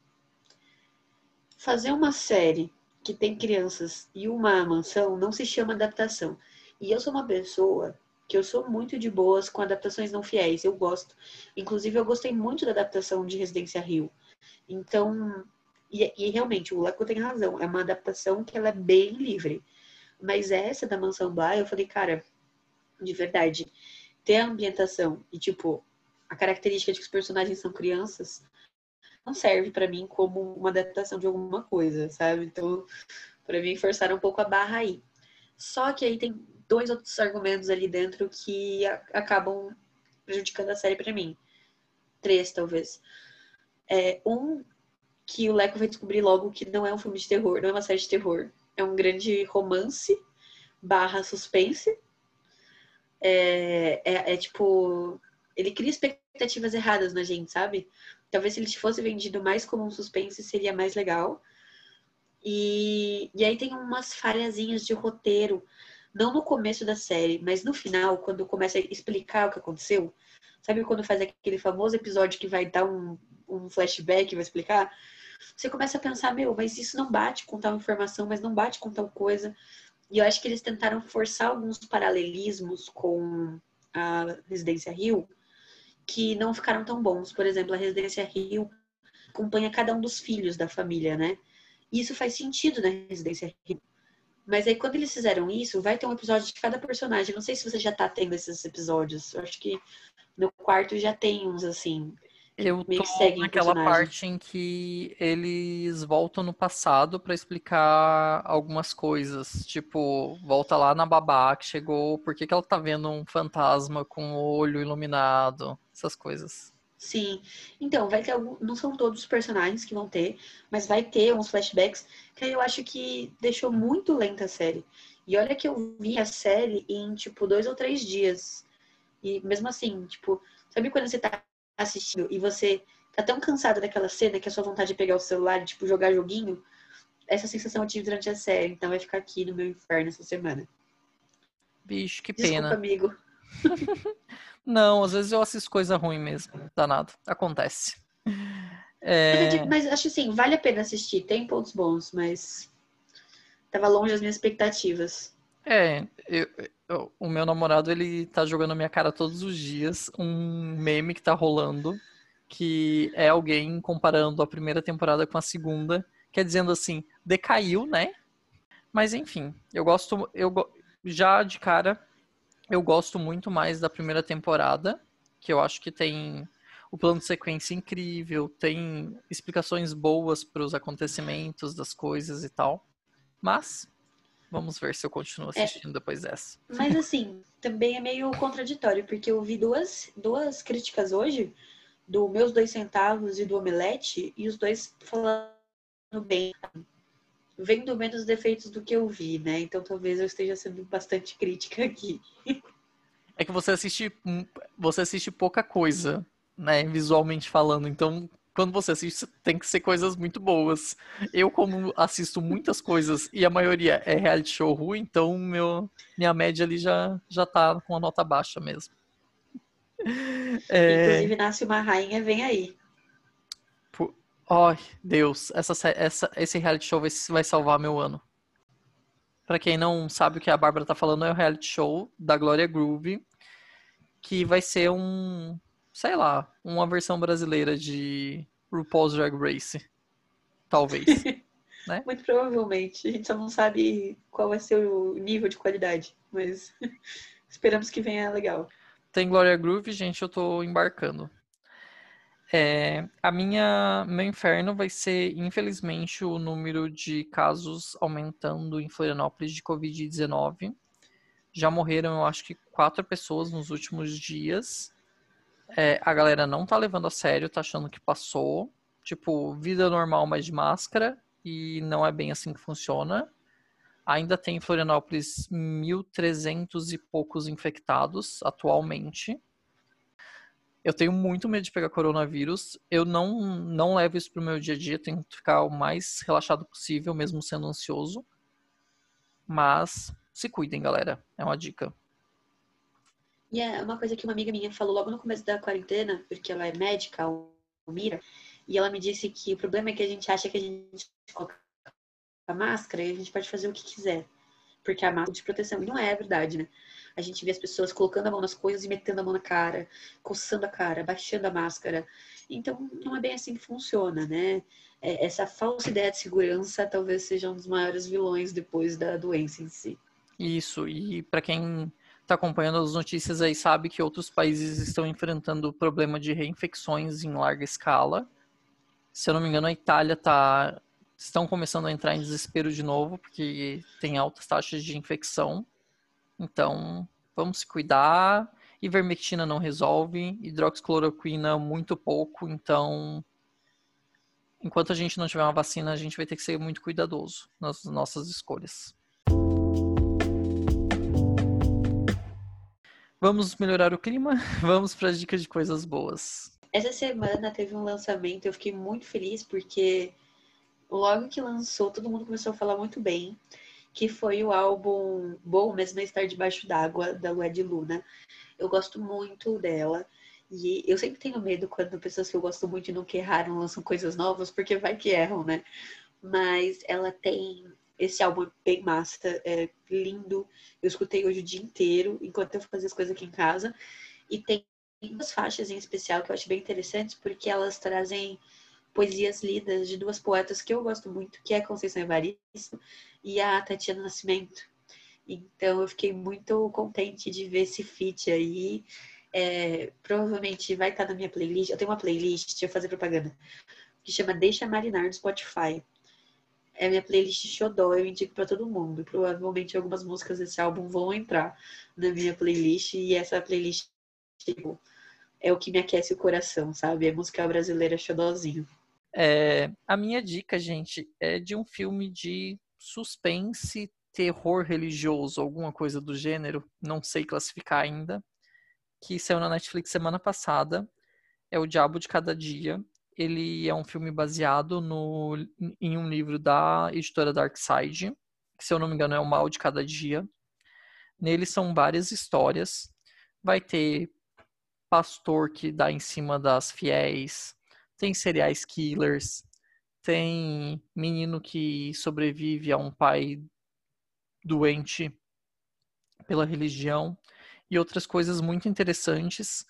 fazer uma série que tem crianças e uma mansão não se chama adaptação. E eu sou uma pessoa que eu sou muito de boas com adaptações não fiéis, eu gosto. Inclusive, eu gostei muito da adaptação de Residência Rio. Então, e, e realmente, o Leco tem razão, é uma adaptação que ela é bem livre. Mas essa da Mansão Bly, eu falei, cara, de verdade, ter a ambientação e, tipo, a característica de que os personagens são crianças não serve para mim como uma adaptação de alguma coisa, sabe? Então, para mim, forçaram um pouco a barra aí. Só que aí tem dois outros argumentos ali dentro que acabam prejudicando a série para mim. Três, talvez. É, um, que o Leco vai descobrir logo que não é um filme de terror, não é uma série de terror. É um grande romance barra suspense. É, é, é tipo. Ele cria expectativas erradas na gente, sabe? Talvez se ele fosse vendido mais como um suspense, seria mais legal. E, e aí tem umas falhazinhas de roteiro não no começo da série, mas no final, quando começa a explicar o que aconteceu. Sabe quando faz aquele famoso episódio que vai dar um, um flashback, vai explicar? Você começa a pensar, meu, mas isso não bate com tal informação, mas não bate com tal coisa. E eu acho que eles tentaram forçar alguns paralelismos com a Residência Rio que não ficaram tão bons. Por exemplo, a Residência Rio acompanha cada um dos filhos da família, né? E isso faz sentido na Residência Rio. Mas aí, quando eles fizeram isso, vai ter um episódio de cada personagem. Não sei se você já tá tendo esses episódios. Eu acho que no quarto já tem uns assim. Eu tô naquela parte em que eles voltam no passado para explicar algumas coisas. Tipo, volta lá na babá que chegou, por que, que ela tá vendo um fantasma com o olho iluminado, essas coisas. Sim. Então, vai ter algum. Não são todos os personagens que vão ter, mas vai ter uns flashbacks que aí eu acho que deixou muito lenta a série. E olha que eu vi a série em, tipo, dois ou três dias. E mesmo assim, tipo, sabe quando você tá assistindo e você tá tão cansado daquela cena que a sua vontade de pegar o celular e, tipo, jogar joguinho? Essa sensação eu tive durante a série. Então vai ficar aqui no meu inferno essa semana. Bicho, que Desculpa, pena. amigo. Não, às vezes eu assisto coisa ruim mesmo. Danado. Acontece. É... Mas acho assim, vale a pena assistir. Tem pontos bons, mas tava longe das minhas expectativas. É, eu, o meu namorado, ele tá jogando na minha cara todos os dias um meme que tá rolando, que é alguém comparando a primeira temporada com a segunda, que é dizendo assim, decaiu, né? Mas enfim, eu gosto, eu já de cara eu gosto muito mais da primeira temporada, que eu acho que tem o plano de sequência incrível, tem explicações boas para os acontecimentos das coisas e tal. Mas vamos ver se eu continuo é. assistindo é, depois dessa. Mas assim, também é meio contraditório, porque eu vi duas, duas críticas hoje do Meus Dois Centavos e do Omelete, e os dois falando bem, vendo menos defeitos do que eu vi, né? Então talvez eu esteja sendo bastante crítica aqui. É que você assiste, você assiste pouca coisa, né, visualmente falando. Então, quando você assiste, tem que ser coisas muito boas. Eu, como assisto muitas coisas e a maioria é reality show ruim, então meu, minha média ali já, já tá com a nota baixa mesmo. É... Inclusive, Nasce uma Rainha, vem aí. Ai, oh, Deus, essa, essa, esse reality show vai, vai salvar meu ano. Para quem não sabe o que a Bárbara tá falando, é o reality show da Glória Groove, que vai ser um, sei lá, uma versão brasileira de RuPaul's Drag Race. Talvez. né? Muito provavelmente. A gente só não sabe qual vai ser o nível de qualidade, mas esperamos que venha legal. Tem Glória Groove, gente, eu tô embarcando. É, a minha meu inferno vai ser, infelizmente, o número de casos aumentando em Florianópolis de Covid-19. Já morreram, eu acho que quatro pessoas nos últimos dias. É, a galera não tá levando a sério, tá achando que passou. Tipo, vida normal, mas de máscara. E não é bem assim que funciona. Ainda tem em Florianópolis 1.300 e poucos infectados atualmente. Eu tenho muito medo de pegar coronavírus. Eu não, não levo isso pro meu dia a dia. Tento ficar o mais relaxado possível, mesmo sendo ansioso. Mas se cuidem, galera. É uma dica. E é uma coisa que uma amiga minha falou logo no começo da quarentena, porque ela é médica, a Mira, e ela me disse que o problema é que a gente acha que a gente coloca a máscara e a gente pode fazer o que quiser. Porque a máscara é de proteção. E não é verdade, né? A gente vê as pessoas colocando a mão nas coisas e metendo a mão na cara, coçando a cara, baixando a máscara. Então, não é bem assim que funciona, né? É, essa falsa ideia de segurança talvez seja um dos maiores vilões depois da doença em si. Isso, e para quem está acompanhando as notícias aí sabe que outros países estão enfrentando o problema de reinfecções em larga escala. Se eu não me engano, a Itália está estão começando a entrar em desespero de novo porque tem altas taxas de infecção. Então, vamos se cuidar. Ivermectina não resolve, hidroxicloroquina muito pouco, então enquanto a gente não tiver uma vacina, a gente vai ter que ser muito cuidadoso nas nossas escolhas. Vamos melhorar o clima? Vamos para as dicas de coisas boas. Essa semana teve um lançamento, eu fiquei muito feliz porque logo que lançou, todo mundo começou a falar muito bem que foi o álbum Bom Mesmo Estar Debaixo d'Água, da Lued Luna. Eu gosto muito dela. E eu sempre tenho medo quando pessoas que eu gosto muito e nunca erraram lançam coisas novas, porque vai que erram, né? Mas ela tem esse álbum bem massa, é lindo. Eu escutei hoje o dia inteiro, enquanto eu fazia as coisas aqui em casa. E tem duas faixas em especial que eu acho bem interessantes, porque elas trazem poesias lidas de duas poetas que eu gosto muito, que é a Conceição Evaristo e a Tatiana Nascimento. Então eu fiquei muito contente de ver esse feat aí. É, provavelmente vai estar na minha playlist. Eu tenho uma playlist, deixa eu fazer propaganda, que chama Deixa Marinar no Spotify. É minha playlist Xodó, eu indico para todo mundo. Provavelmente algumas músicas desse álbum vão entrar na minha playlist e essa playlist tipo, é o que me aquece o coração, sabe? É música brasileira xodózinho. É, a minha dica, gente, é de um filme de suspense, terror religioso, alguma coisa do gênero, não sei classificar ainda, que saiu na Netflix semana passada. É O Diabo de Cada Dia. Ele é um filme baseado no, em um livro da editora Darkside, que, se eu não me engano, é O Mal de Cada Dia. Nele são várias histórias. Vai ter pastor que dá em cima das fiéis, tem serial killers, tem menino que sobrevive a um pai doente pela religião e outras coisas muito interessantes.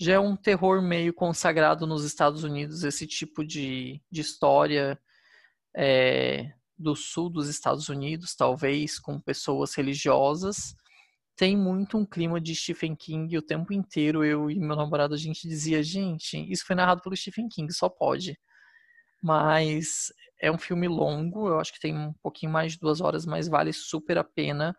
Já é um terror meio consagrado nos Estados Unidos, esse tipo de, de história é, do sul dos Estados Unidos, talvez, com pessoas religiosas. Tem muito um clima de Stephen King o tempo inteiro. Eu e meu namorado, a gente dizia, gente, isso foi narrado pelo Stephen King, só pode. Mas é um filme longo, eu acho que tem um pouquinho mais de duas horas, mas vale super a pena.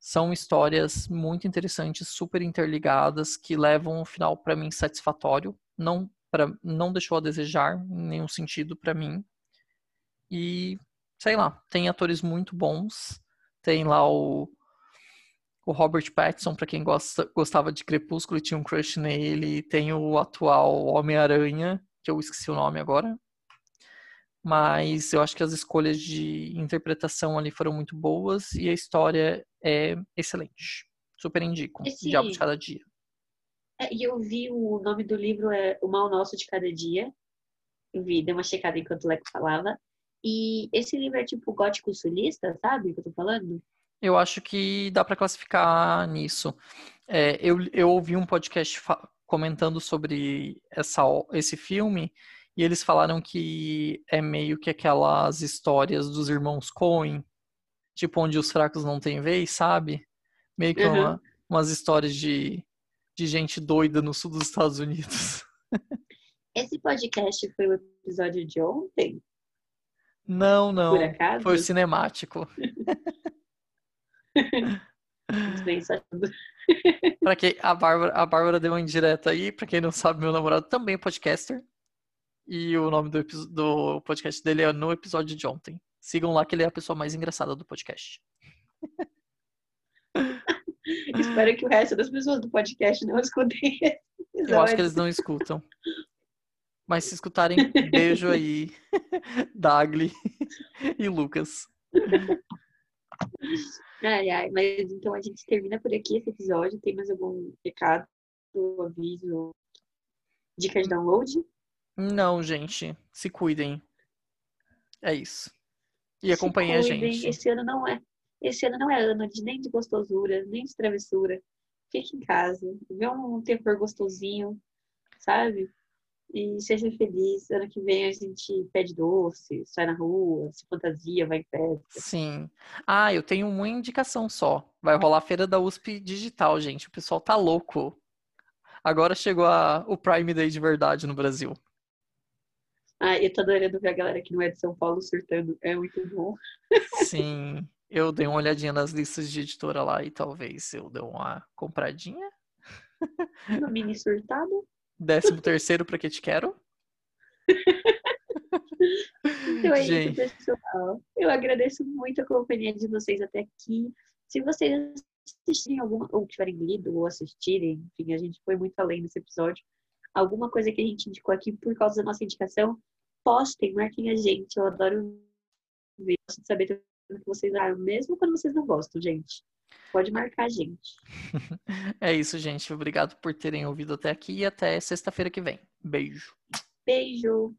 São histórias muito interessantes, super interligadas, que levam um final para mim satisfatório. Não, pra, não deixou a desejar em nenhum sentido para mim. E, sei lá, tem atores muito bons. Tem lá o, o Robert Pattinson, para quem gosta, gostava de Crepúsculo e tinha um crush nele. Tem o atual Homem-Aranha, que eu esqueci o nome agora. Mas eu acho que as escolhas de interpretação ali foram muito boas e a história é excelente. Super indico. Esse... Diabo de Cada Dia. É, e eu vi o nome do livro é O Mal Nosso de Cada Dia. Eu vi, dei uma checada enquanto o Leco falava. E esse livro é tipo gótico sulista, sabe o que eu tô falando? Eu acho que dá para classificar nisso. É, eu, eu ouvi um podcast comentando sobre essa, esse filme e eles falaram que é meio que aquelas histórias dos irmãos Coen, tipo onde os fracos não têm vez, sabe? Meio que uhum. uma, umas histórias de, de gente doida no sul dos Estados Unidos. Esse podcast foi o episódio de ontem? Não, não. Por acaso? Foi o cinemático. bem pra quem, a Bárbara, a Bárbara deu uma indireta aí, pra quem não sabe, meu namorado também é podcaster. E o nome do, do podcast dele é No Episódio de Ontem. Sigam lá que ele é a pessoa mais engraçada do podcast. Espero que o resto das pessoas do podcast não escutem. Eu acho que eles não escutam. Mas se escutarem, beijo aí, Dagli e Lucas. Ai, ai, mas então a gente termina por aqui esse episódio. Tem mais algum recado, aviso, dica de download? Não, gente. Se cuidem. É isso. E acompanhem a gente. Esse ano não é. Esse ano não é ano de nem de gostosura, nem de travessura. Fique em casa. Vê um terror gostosinho, sabe? E seja feliz. Ano que vem a gente pede doce, sai na rua, se fantasia, vai em festa. Sim. Ah, eu tenho uma indicação só. Vai rolar a feira da USP digital, gente. O pessoal tá louco. Agora chegou a, o Prime Day de verdade no Brasil. Ah, eu tô adorando ver a galera que não é de São Paulo surtando. É muito bom. Sim. Eu dei uma olhadinha nas listas de editora lá e talvez eu dê uma compradinha. No mini surtado. Décimo terceiro pra que te quero. Então é Gente. isso, pessoal. Eu agradeço muito a companhia de vocês até aqui. Se vocês assistirem alguma, ou tiverem lido ou assistirem, enfim, a gente foi muito além desse episódio. Alguma coisa que a gente indicou aqui por causa da nossa indicação, postem, marquem a gente. Eu adoro ver, saber o que vocês acharam, mesmo quando vocês não gostam, gente. Pode marcar a gente. é isso, gente. Obrigado por terem ouvido até aqui e até sexta-feira que vem. Beijo. Beijo.